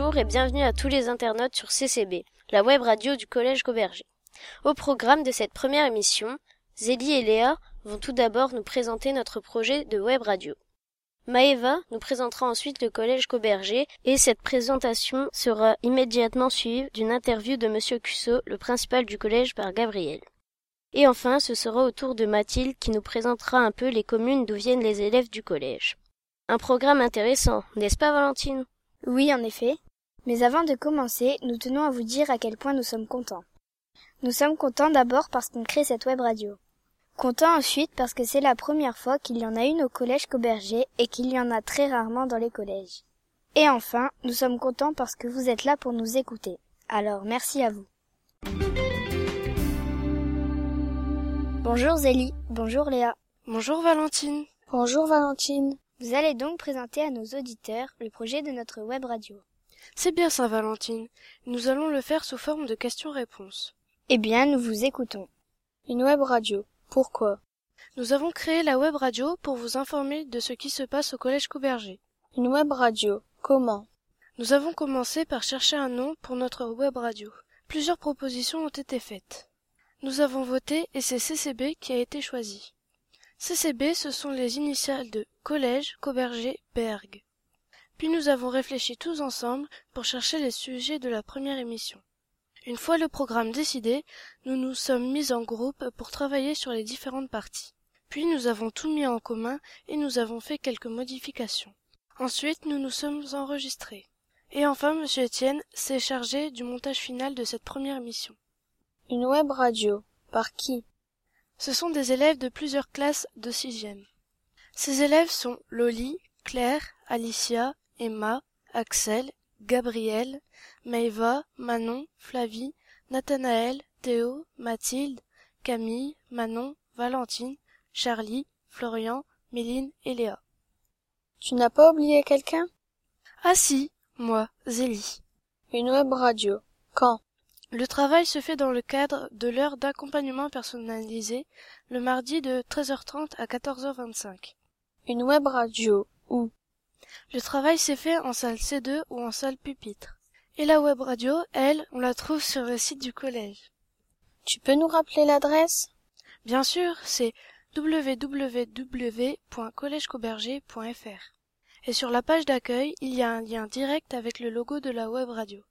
Bonjour et bienvenue à tous les internautes sur CCB, la web radio du Collège Gauberger. Au programme de cette première émission, Zélie et Léa vont tout d'abord nous présenter notre projet de web radio. Maëva nous présentera ensuite le collège Cauberger et cette présentation sera immédiatement suivie d'une interview de Monsieur Cusso, le principal du collège par Gabriel. Et enfin, ce sera au tour de Mathilde qui nous présentera un peu les communes d'où viennent les élèves du collège. Un programme intéressant, n'est-ce pas Valentine? Oui, en effet. Mais avant de commencer, nous tenons à vous dire à quel point nous sommes contents. Nous sommes contents d'abord parce qu'on crée cette web radio. Contents ensuite parce que c'est la première fois qu'il y en a une au collège Cauberger et qu'il y en a très rarement dans les collèges. Et enfin, nous sommes contents parce que vous êtes là pour nous écouter. Alors merci à vous. Bonjour Zélie. Bonjour Léa. Bonjour Valentine. Bonjour Valentine. Vous allez donc présenter à nos auditeurs le projet de notre web radio. C'est bien ça Valentine. Nous allons le faire sous forme de questions-réponses. Eh bien, nous vous écoutons. Une web radio. Pourquoi? Nous avons créé la web radio pour vous informer de ce qui se passe au collège Couberger. Une web radio. Comment? Nous avons commencé par chercher un nom pour notre web radio. Plusieurs propositions ont été faites. Nous avons voté et c'est CCB qui a été choisi. CCB, ce sont les initiales de Collège Cauberger Berg. Puis nous avons réfléchi tous ensemble pour chercher les sujets de la première émission. Une fois le programme décidé, nous nous sommes mis en groupe pour travailler sur les différentes parties. Puis nous avons tout mis en commun et nous avons fait quelques modifications. Ensuite, nous nous sommes enregistrés. Et enfin, monsieur Etienne s'est chargé du montage final de cette première émission. Une web radio. Par qui? Ce sont des élèves de plusieurs classes de sixième. Ces élèves sont Loli, Claire, Alicia, Emma, Axel, Gabriel, Maëva, Manon, Flavie, Nathanaël, Théo, Mathilde, Camille, Manon, Valentine, Charlie, Florian, Méline et Léa. Tu n'as pas oublié quelqu'un? Ah si, moi, Zélie. Une web radio. Quand? Le travail se fait dans le cadre de l'heure d'accompagnement personnalisé, le mardi de 13h30 à 14h25. Une web radio. Où? Le travail s'est fait en salle C2 ou en salle pupitre. Et la web radio, elle, on la trouve sur le site du collège. Tu peux nous rappeler l'adresse? Bien sûr, c'est www.collegecauberger.fr. Et sur la page d'accueil, il y a un lien direct avec le logo de la web radio.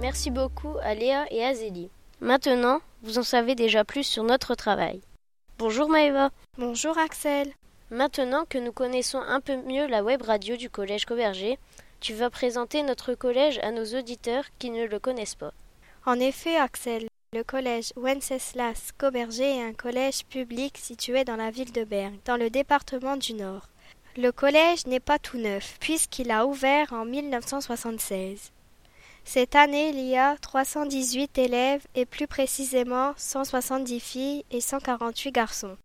Merci beaucoup à Léa et à Zélie. Maintenant, vous en savez déjà plus sur notre travail. Bonjour Maëva. Bonjour Axel. Maintenant que nous connaissons un peu mieux la web radio du collège Cauberger, tu vas présenter notre collège à nos auditeurs qui ne le connaissent pas. En effet, Axel, le collège Wenceslas Cauberger est un collège public situé dans la ville de Berne, dans le département du Nord. Le collège n'est pas tout neuf, puisqu'il a ouvert en 1976. Cette année, il y a 318 élèves et plus précisément 170 filles et 148 garçons.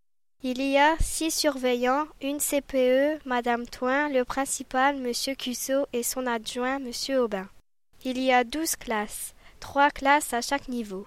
Il y a six surveillants, une CPE, Madame Toin, le principal, Monsieur Cusso, et son adjoint, Monsieur Aubin. Il y a douze classes, trois classes à chaque niveau.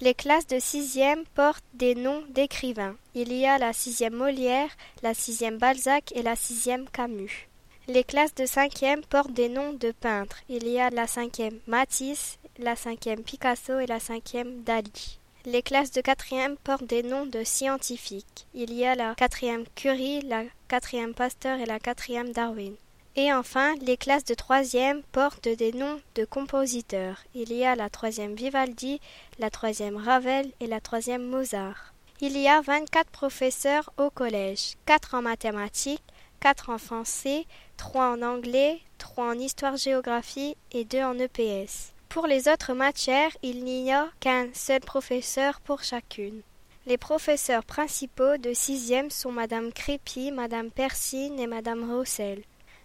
Les classes de sixième portent des noms d'écrivains. Il y a la sixième Molière, la sixième Balzac et la sixième Camus. Les classes de cinquième portent des noms de peintres. Il y a la cinquième Matisse, la cinquième Picasso et la cinquième Dali. Les classes de quatrième portent des noms de scientifiques. Il y a la quatrième Curie, la quatrième Pasteur et la quatrième Darwin. Et enfin, les classes de troisième portent des noms de compositeurs. Il y a la troisième Vivaldi, la troisième Ravel et la troisième Mozart. Il y a 24 professeurs au collège, 4 en mathématiques, 4 en français, 3 en anglais, 3 en histoire-géographie et 2 en EPS. Pour les autres matières, il n'y a qu'un seul professeur pour chacune. Les professeurs principaux de sixième sont Madame Crépy, Madame Persine et Madame Roussel.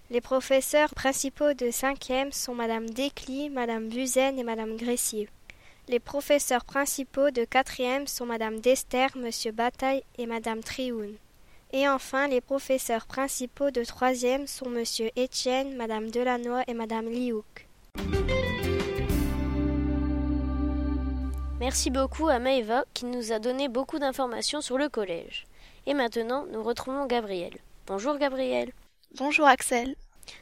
Les professeurs principaux de cinquième sont Madame Desclis, Madame Buzen et Madame Gressier. Les professeurs principaux de quatrième sont Madame Dester, Monsieur Bataille et Madame Trioun. Et enfin, les professeurs principaux de troisième sont Monsieur Étienne, Madame Delannoy et Madame Liouk. Merci beaucoup à Maëva qui nous a donné beaucoup d'informations sur le collège. Et maintenant, nous retrouvons Gabriel. Bonjour Gabriel. Bonjour Axel.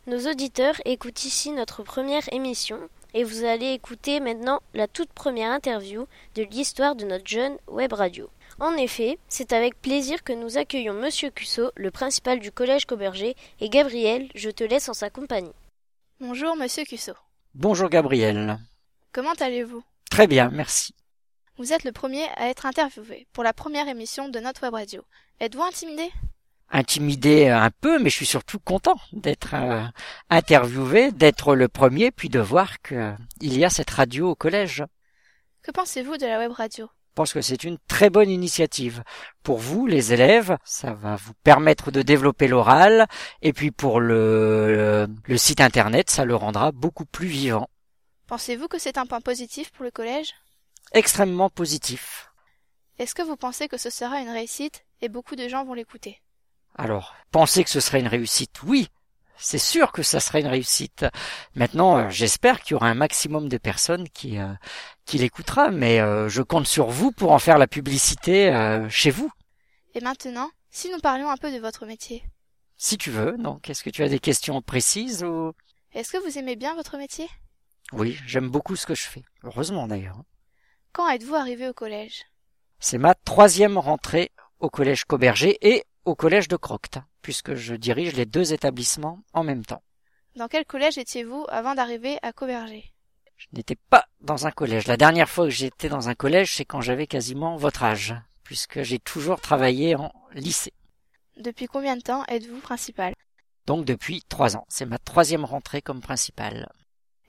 Nos auditeurs écoutent ici notre première émission et vous allez écouter maintenant la toute première interview de l'histoire de notre jeune web radio. En effet, c'est avec plaisir que nous accueillons Monsieur Cusso, le principal du collège Cauberger, et Gabriel, je te laisse en sa compagnie. Bonjour Monsieur Cusso. Bonjour Gabriel. Comment allez-vous? Très bien, merci. Vous êtes le premier à être interviewé pour la première émission de notre web radio. Êtes-vous intimidé? Intimidé un peu, mais je suis surtout content d'être euh, interviewé, d'être le premier, puis de voir qu'il y a cette radio au collège. Que pensez-vous de la web radio? Je pense que c'est une très bonne initiative. Pour vous, les élèves, ça va vous permettre de développer l'oral, et puis pour le, le, site internet, ça le rendra beaucoup plus vivant. Pensez-vous que c'est un point positif pour le collège? Extrêmement positif. Est-ce que vous pensez que ce sera une réussite? Et beaucoup de gens vont l'écouter Alors, pensez que ce serait une réussite, oui, c'est sûr que ça serait une réussite. Maintenant, euh, j'espère qu'il y aura un maximum de personnes qui euh, qui l'écoutera, mais euh, je compte sur vous pour en faire la publicité chez vous. Et maintenant, si nous parlions un peu de votre métier. Si tu veux, donc est-ce que tu as des questions précises ou? Est-ce que vous aimez bien votre métier? Oui, j'aime beaucoup ce que je fais. Heureusement d'ailleurs. Quand êtes-vous arrivé au collège? C'est ma troisième rentrée au collège Cauberger et au collège de Crocte, puisque je dirige les deux établissements en même temps. Dans quel collège étiez-vous avant d'arriver à Cauberger Je n'étais pas dans un collège. La dernière fois que j'étais dans un collège, c'est quand j'avais quasiment votre âge, puisque j'ai toujours travaillé en lycée. Depuis combien de temps êtes-vous principal? Donc depuis trois ans. C'est ma troisième rentrée comme principal.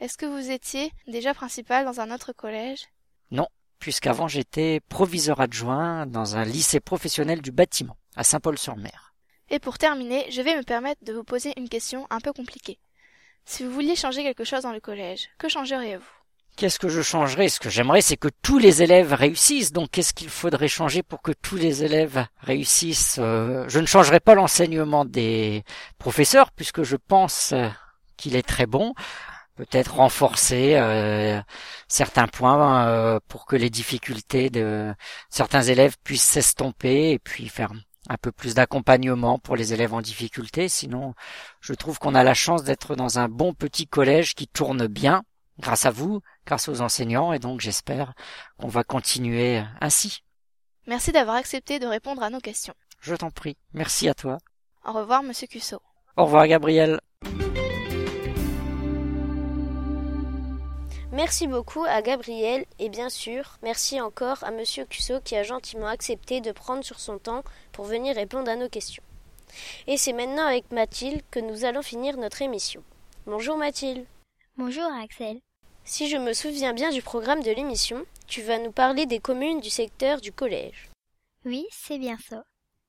Est-ce que vous étiez déjà principal dans un autre collège? Non, puisqu'avant j'étais proviseur adjoint dans un lycée professionnel du bâtiment à Saint-Paul-sur-Mer. Et pour terminer, je vais me permettre de vous poser une question un peu compliquée. Si vous vouliez changer quelque chose dans le collège, que changeriez-vous? Qu'est-ce que je changerais? Ce que j'aimerais, c'est que tous les élèves réussissent. Donc, qu'est-ce qu'il faudrait changer pour que tous les élèves réussissent? Euh, Je ne changerai pas l'enseignement des professeurs, puisque je pense euh, qu'il est très bon. Peut-être renforcer euh, certains points pour que les difficultés de certains élèves puissent s'estomper et puis faire un peu plus d'accompagnement pour les élèves en difficulté. Sinon, je trouve qu'on a la chance d'être dans un bon petit collège qui tourne bien, grâce à vous, grâce aux enseignants, et donc j'espère qu'on va continuer ainsi. Merci d'avoir accepté de répondre à nos questions. Je t'en prie. Merci à toi. Au revoir, monsieur Cusso. Au revoir, Gabriel. Merci beaucoup à Gabriel et bien sûr, merci encore à Monsieur Cusso qui a gentiment accepté de prendre sur son temps pour venir répondre à nos questions. Et c'est maintenant avec Mathilde que nous allons finir notre émission. Bonjour Mathilde. Bonjour Axel. Si je me souviens bien du programme de l'émission, tu vas nous parler des communes du secteur du collège. Oui, c'est bien ça.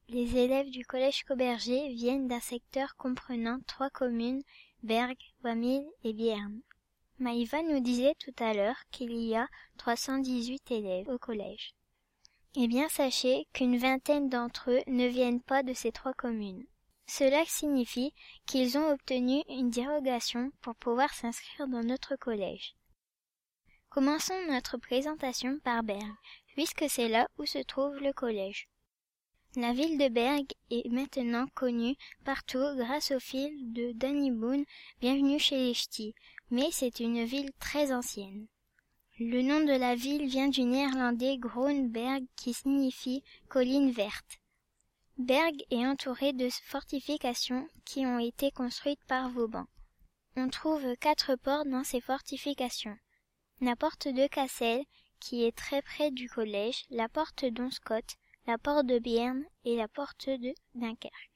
Les élèves du collège Cauberger viennent d'un secteur comprenant trois communes, Berg, Wamil et Bierne. Maïva nous disait tout à l'heure qu'il y a 318 élèves au collège. Eh bien, sachez qu'une vingtaine d'entre eux ne viennent pas de ces trois communes. Cela signifie qu'ils ont obtenu une dérogation pour pouvoir s'inscrire dans notre collège. Commençons notre présentation par Berg, puisque c'est là où se trouve le collège. La ville de Berg est maintenant connue partout grâce au film de Danny Boone Bienvenue chez les mais c'est une ville très ancienne. Le nom de la ville vient du néerlandais Groenberg qui signifie colline verte. Berg est entouré de fortifications qui ont été construites par Vauban. On trouve quatre portes dans ces fortifications. La porte de Cassel, qui est très près du collège, la porte d'Onscott, la porte de Bierne et la porte de Dunkerque.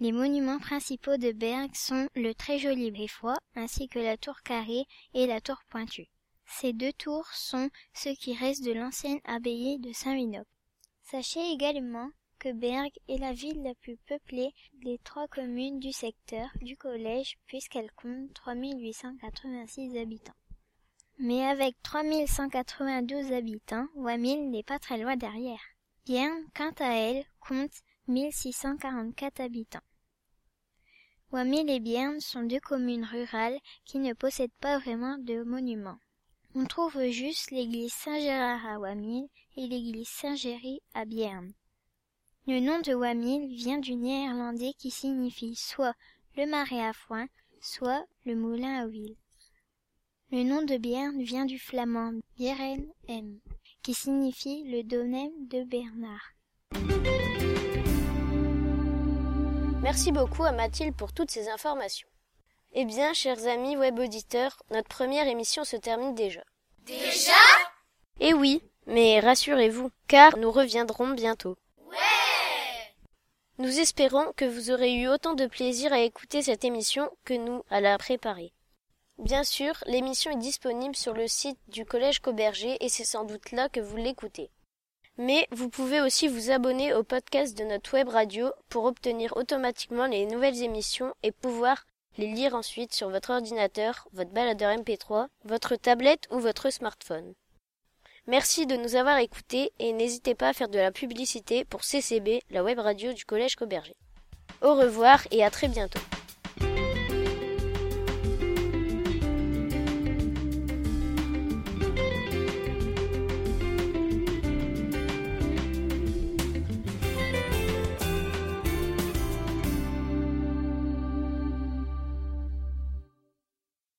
Les monuments principaux de Berg sont le très joli Brifois ainsi que la tour carrée et la tour pointue. Ces deux tours sont ce qui reste de l'ancienne abbaye de Saint-Vinople. Sachez également que Berg est la ville la plus peuplée des trois communes du secteur du collège puisqu'elle compte 3886 habitants. Mais avec 3192 habitants, Wamil n'est pas très loin derrière. Bierne, quant à elle, compte 1644 habitants. Wamil et Bierne sont deux communes rurales qui ne possèdent pas vraiment de monuments. On trouve juste l'église Saint-Gérard à Wamil et l'église Saint-Géry à Bierne. Le nom de Wamil vient du néerlandais qui signifie soit le marais à foin, soit le moulin à huile. Le nom de Bierne vient du flamand Bieren M, qui signifie le domaine de Bernard. Merci beaucoup à Mathilde pour toutes ces informations. Eh bien, chers amis web auditeurs, notre première émission se termine déjà. Déjà? Eh oui, mais rassurez-vous, car nous reviendrons bientôt. Ouais Nous espérons que vous aurez eu autant de plaisir à écouter cette émission que nous à la préparer. Bien sûr, l'émission est disponible sur le site du Collège Cauberger et c'est sans doute là que vous l'écoutez. Mais vous pouvez aussi vous abonner au podcast de notre web radio pour obtenir automatiquement les nouvelles émissions et pouvoir les lire ensuite sur votre ordinateur, votre baladeur MP3, votre tablette ou votre smartphone. Merci de nous avoir écoutés et n'hésitez pas à faire de la publicité pour CCB, la web radio du Collège Cauberger. Au revoir et à très bientôt.